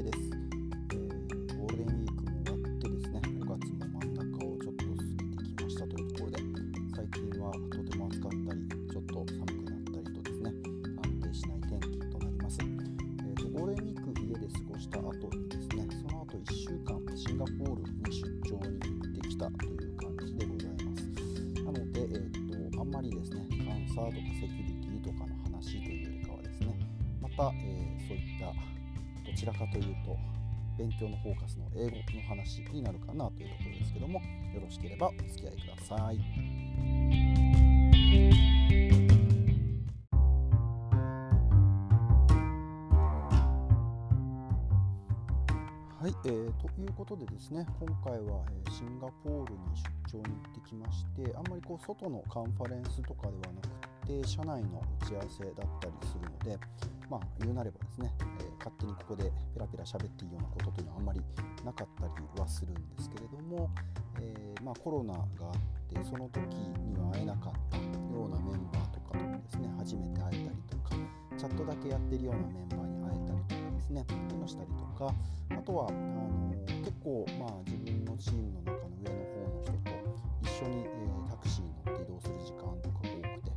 会です、えー、ゴールデンウィークも終わってですね5月も真ん中をちょっと過ぎてきましたというところで最近はとても暑かったりちょっと寒くなったりとですね安定しない天気となります、えーと、ゴールデンウィーク家で過ごした後にですねその後1週間シンガポールに出張に行ってきたという感じでございます。なので、えーと、あんまりですねカンサーとかセキュリどちらかというと勉強のフォーカスの英語の話になるかなというところですけどもよろしければお付き合いください。はい、えー、ということでですね今回は、え、シンガポールに出張に行ってきましてあんまりこう外のカンファレンスとかではなくて社内の打ち合わせだったりするのでまあ言うなればですね、え、勝手にここでペラペラ喋っていいようなことというのはあんまりなかったりはするんですけれども、えー、まあ、コロナがあってその時には会えなかったようなメンバーとかともですね初めて会えたりとかチャットだけやってるようなメンバーに会えたりとかですねそういうのしたりとかあとはあの結構まあ自分のチームの中の上の方の人と一緒に、えー、タクシーに乗って移動する時間とかが多くて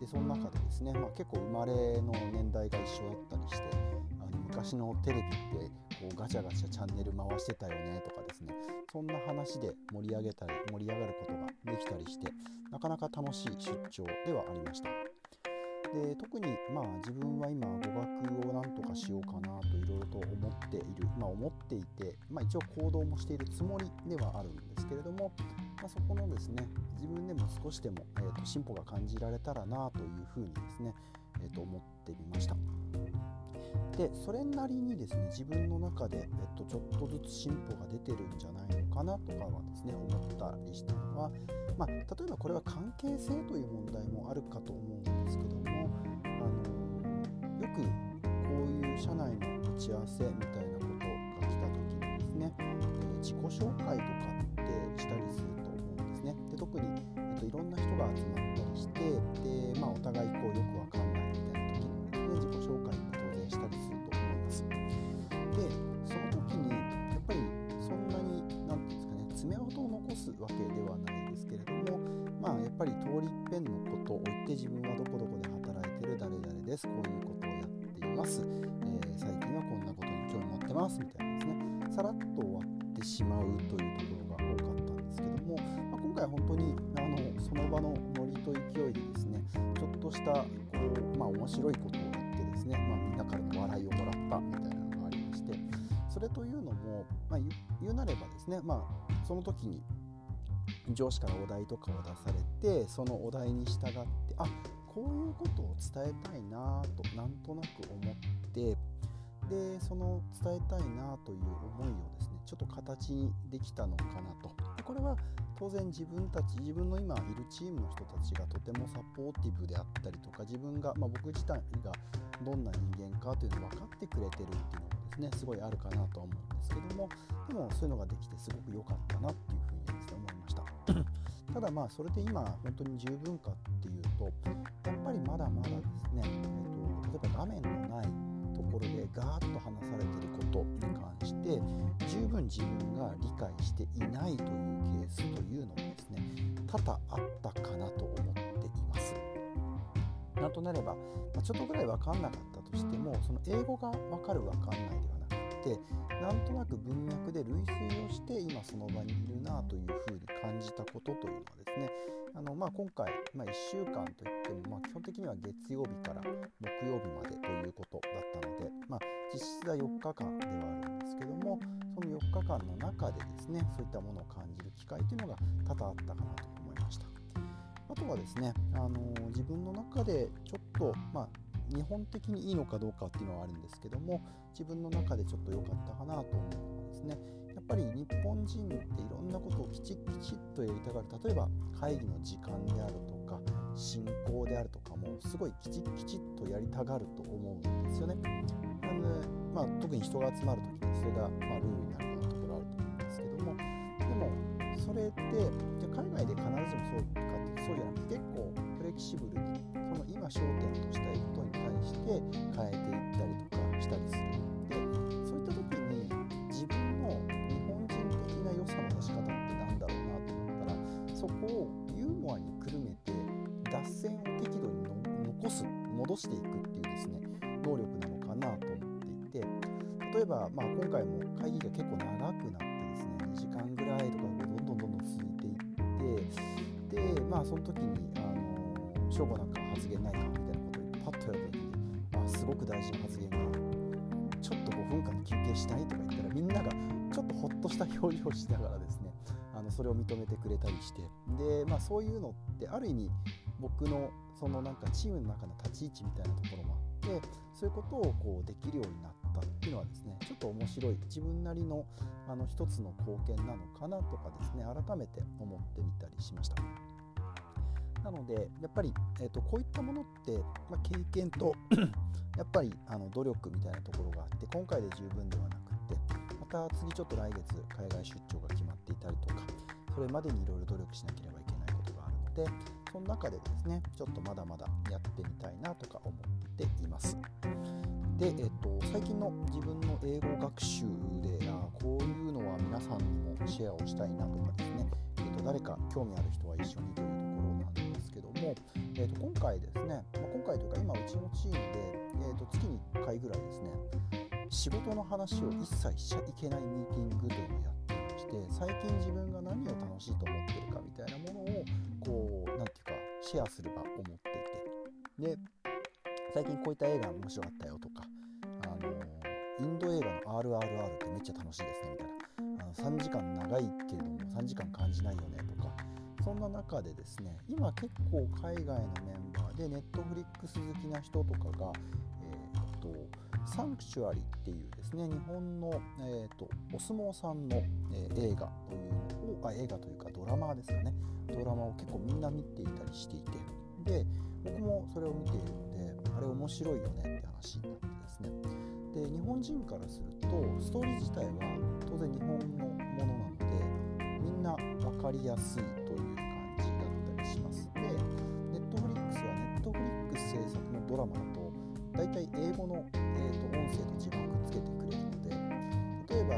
でその中でですね、まあ、結構生まれの年代が一緒だ昔のテレビってこうガチャガチャチャンネル回してたよねとかですねそんな話で盛り上げたり盛り上がることができたりしてなかなか楽しい出張ではありましたで特にまあ自分は今語学をなんとかしようかなといろいろと思っている、まあ、思っていて、まあ、一応行動もしているつもりではあるんですけれども、まあ、そこのですね自分でも少しでも、えー、と進歩が感じられたらなというふうにですね、えー、と思ってみました。でそれなりにですね自分の中で、えっと、ちょっとずつ進歩が出てるんじゃないのかなとかはですね思ったりしたのは、まあ、例えばこれは関係性という問題もあるかと思うんですけどもあのよくこういう社内の打ち合わせみたいなことが来た時にですね、え自己紹介とかってしたりすると思うんですね。で特に、えっと、いろんな人が集まったりしてで、まあ、お互いこうよくやっぱり一遍のことを置いて自分はどこどこで働いてる誰々です。こういうことをやっています、えー、最近はこんなことに興味持ってます。みたいなですね。さらっと終わってしまうというところが多かったんですけども、まあ、今回本当にあのその場のノリと勢いでですねちょっとしたこう、まあ、面白いことをやってですね、まあ、みんなからの笑いをもらったみたいなのがありましてそれというのも、まあ、言うなればですね、まあ、その時に上司からお題とかを出されてそのお題に従ってあこういうことを伝えたいなとなんとなく思ってでその伝えたいなという思いをですねちょっと形にできたのかなと。でこれは当然自分たち自分の今いるチームの人たちがとてもサポーティブであったりとか自分が、まあ、僕自体がどんな人間かというのを分かってくれてるっていうのもですねすごいあるかなとは思うんですけどもでもそういうのができてすごく良かったなっていうただまあそれで今本当に十分かっていうとやっぱりまだまだですね、えーと、例えば画面のないところでガーッと話されてることに関して十分自分が理解していないというケースというのもですね多々あったかなと思っています。なんとなれば、まあ、ちょっとぐらい分かんなかったとしてもその英語が分かる分かんないではてなんとなく文脈で類推をして今その場にいるなというふうに感じたことというのはですねあの、まあ、今回、まあ、1週間といっても、まあ、基本的には月曜日から木曜日までということだったので、まあ、実質は4日間ではあるんですけどもその4日間の中でですねそういったものを感じる機会というのが多々あったかなと思いました。あとはですね、あの自分の中でちょっと、まあ、日本的にいいのかどうかっていうのはあるんですけども自分の中でちょっと良かったかなと思うのはですねやっぱり日本人っていろんなことをきちっきちっとやりたがる例えば会議の時間であるとか進行であるとかもすごいきちっきちっとやりたがると思うんですよね。なので、まあ、特に人が集まる時にそれが、まあ、ルールになるようなところあると思うんですけどもでもそれってじゃ海外で必ずしもそうかってそうじゃなくて結構フレキシブルにこの今焦点としたいことに対して変えていったりとかしたりする。でそういった時に自分の日本人的な良さの出し方って何だろうなと思ったらそこをユーモアにくるめて脱線を適度に残す戻していくっていうですね能力なのかなと思っていて。例えば、まあ、今回も会議が結構長くなってですね2時間ぐらいとかどんどんどんどん続いていってでまあその時にあのなんかごく大事な発言がちょっと5分間休憩したいとか言ったらみんながちょっとほっとした表情をしながらですね あのそれを認めてくれたりしてで、まあ、そういうのってある意味僕のそのなんかチームの中の立ち位置みたいなところもあってそういうことをこうできるようになったっていうのはですねちょっと面白い自分なりのあの一つの貢献なのかなとかですね改めて思ってみたりしました。なのでやっぱり、えーと、こういったものって、まあ、経験と やっぱりあの努力みたいなところがあって今回で十分ではなくってまた次ちょっと来月海外出張が決まっていたりとかそれまでにいろいろ努力しなければいけないことがあるのでその中でですねちょっとまだまだやってみたいなとか思っています。で、えっと、最近の自分の英語学習であこういうのは皆さんにもシェアをしたいなとかですね、えっと、誰か興味ある人は一緒にというところなんですけども、えっと、今回ですね、まあ、今回というか今うちのチームで、えっと、月に1回ぐらいですね仕事の話を一切しちゃいけないミーティングというのをやっていまして最近自分が何を楽しいと思ってるかみたいなものをこう何て言うかシェアする場を持っていて。で最近こういった映画面白かったよとかあのインド映画の RRR ってめっちゃ楽しいですねみたいな。あの3時間長いけれども3時間感じないよねとか。そんな中でですね今結構海外のメンバーでネットフリックス好きな人とかがえー、っとサンクチュアリっていうですね日本の、えーと、お相撲さんの、えー、映画というのをあ映画というかドラマですかね。ドラマを結構みんな見ていたりしていて。で僕もそれを見ているのであれ面白いよねって話になってですね。で日本人からするとストーリー自体は当然日本のものなのでみんな分かりやすい。ドラマだと大体英語の、えーと、音声と字幕つけてくれるので例えば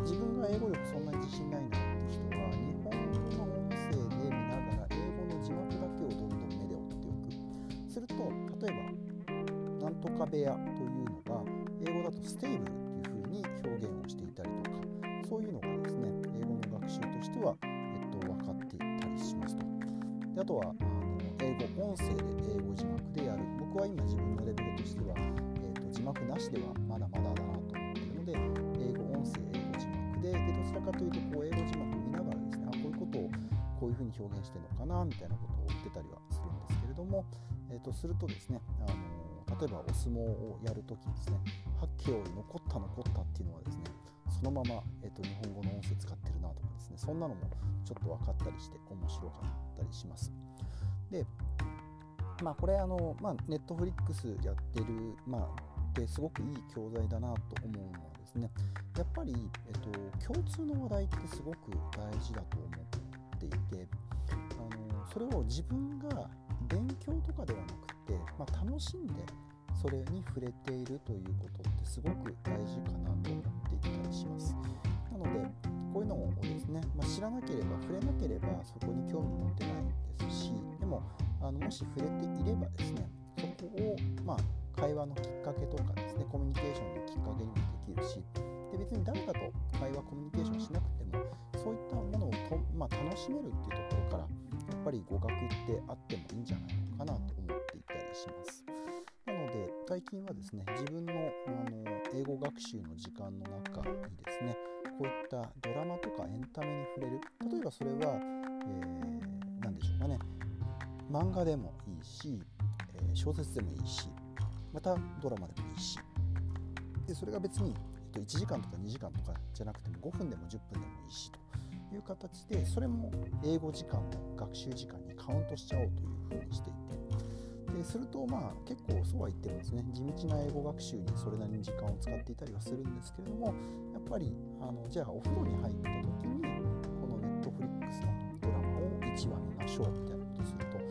自分が英語力そんなに自信ないなって人は日本の音声で見ながら英語の字幕だけをどんどん目で追っておくすると例えば「なんとか部屋」というのが英語だと「stable」っていうふうに表現をしていたりとかそういうのがですね英語の学習としては、えっと、分かっていたりしますと。であとは英語音声で英語字幕でやる僕は今自分のレベルとしては、えーと、字幕なしではまだまだだなと思ってるので英語音声英語字幕ででどちらかというとこう英語字幕見ながらですねあこういうことをこういうふうに表現してるのかなみたいなことを言ってたりはするんですけれども、えー、とするとですね、あの例えばお相撲をやるときですね八景を残った残ったっていうのはですねそのまま、えー、と日本語の音声使ってるなとかですねそんなのもちょっと分かったりして面白かったりします。でまあこれあの、まあ、ネットフリックスやってる、まあ、ですごくいい教材だなと思うのはですねやっぱり、えっと、共通の話題ってすごく大事だと思っていてあのそれを自分が勉強とかではなくて、まあ、楽しんでそれに触れているということってすごく大事かなと思っていたりします。なのでこういうのをですね、まあ、知らなければ触れなければそこに興味持ってないですしでもあのもし触れていればですねそこを、まあ、会話のきっかけとかですねコミュニケーションのきっかけにもできるしで別に誰かと会話コミュニケーションしなくてもそういったものをと、まあ、楽しめるっていうところからやっぱり語学ってあってもいいんじゃないのかなと思っていたりします。なので最近はですね自分のあの英語学習の時間の中にですねこういったドラマとかエンタメに触れる例えばそれは、えー、漫画でもいいし、え、小説でもいいしまたドラマでもいいし。でそれが別に、えっと、1時間とか2時間とかじゃなくても5分でも10分でもいいしという形でそれも英語時間の学習時間にカウントしちゃおうというふうにしていて。でするとまあ結構そうは言ってもですね。地道な英語学習にそれなりに時間を使っていたりはするんですけれどもやっぱりあのじゃあお風呂に入った時にこのネットフリックスのドラマを1話見ましょうみたいな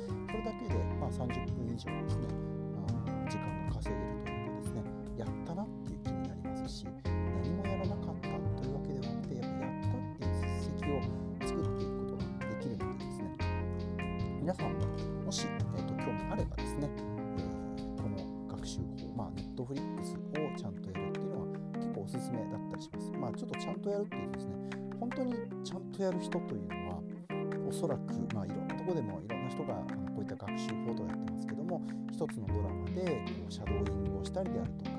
それだけで、まあ、30分以上ですね、まあ、時間が稼げるというかですね。やったなっていう気になりますし何もやらなかったというわけではなくてやっぱやったっていう実績を作っていくことができるのでですね。皆さんももし、えーと、興味あればですね、えー、この学習法、まあ、ネットフリックスをちゃんとやるっていうのは結構おすすめだったりします。まあ、ちょっとちゃんとやるっていうとですね、本当にちゃんとやる人というのは、おそらく、まあ、いろんなとこでもいろんな人があのこういった学習法とやってますけども、一つのドラマでこうシャドーイングをしたりであるとか、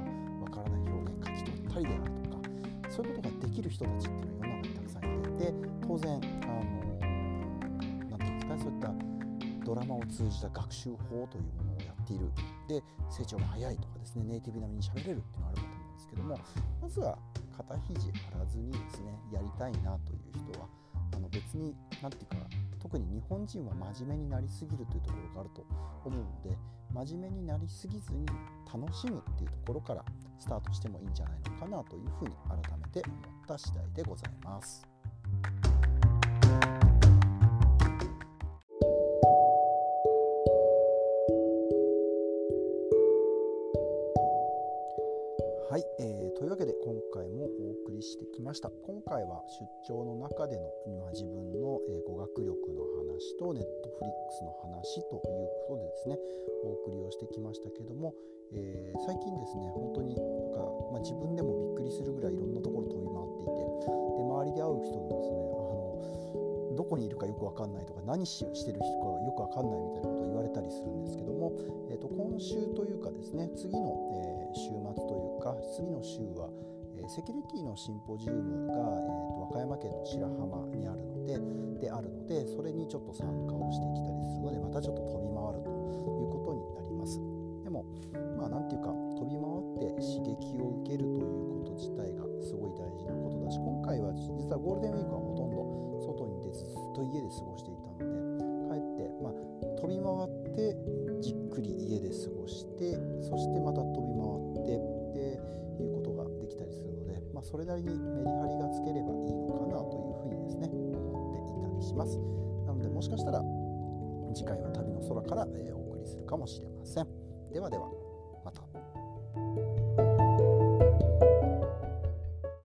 わからない表現書き取ったりであるとか、そういうことができる人たちっていうのは世の中にたくさんいていて、当然、あのなんていうんですか、そういったドラマを通じた学習法というものをやっている。で成長が早いとかですねネイティブ並みに喋れるっていうのがあるかと思うんですけどもまずは肩肘張らずにですねやりたいなという人はあの別に何て言うか特に日本人は真面目になりすぎるというところがあると思うので真面目になりすぎずに楽しむっていうところからスタートしてもいいんじゃないのかなというふうに改めて思った次第でございます。はい、えー、というわけで今回もお送りしてきました今回は出張の中での今自分の、えー、語学話とネットフリックスの話ということでですねお送りをしてきましたけども、えー、最近ですね本当になんか、まあ、自分でもびっくりするぐらいいろんなところ飛び回っていてで周りで会う人もですねあのどこにいるかよく分かんないとか何してる人かよく分かんないみたいなことを言われたりするんですけども、えーと、今週というかですね次の、え、週末というか次の週は、えセキュリティのシンポジウムが、えーと、和歌山県の白浜にあるのでであるのでそれにちょっと参加をしてきたりするのでまたちょっと飛び回るということになります。でもまあ何ていうか飛び回って刺激を受けるということ自体がすごい大事なことだし今回は実はゴールデンウィークはほとんど外に出ずずっと家で過ごしていたので帰ってまあ飛び回ってじっくり家で過ごしてそしてまた飛び回ってそれなりにメリハリがつければいいのかなというふうにですね思っていたりします。なのでもしかしたら次回は旅の空から、えお送りするかもしれません。ではでは。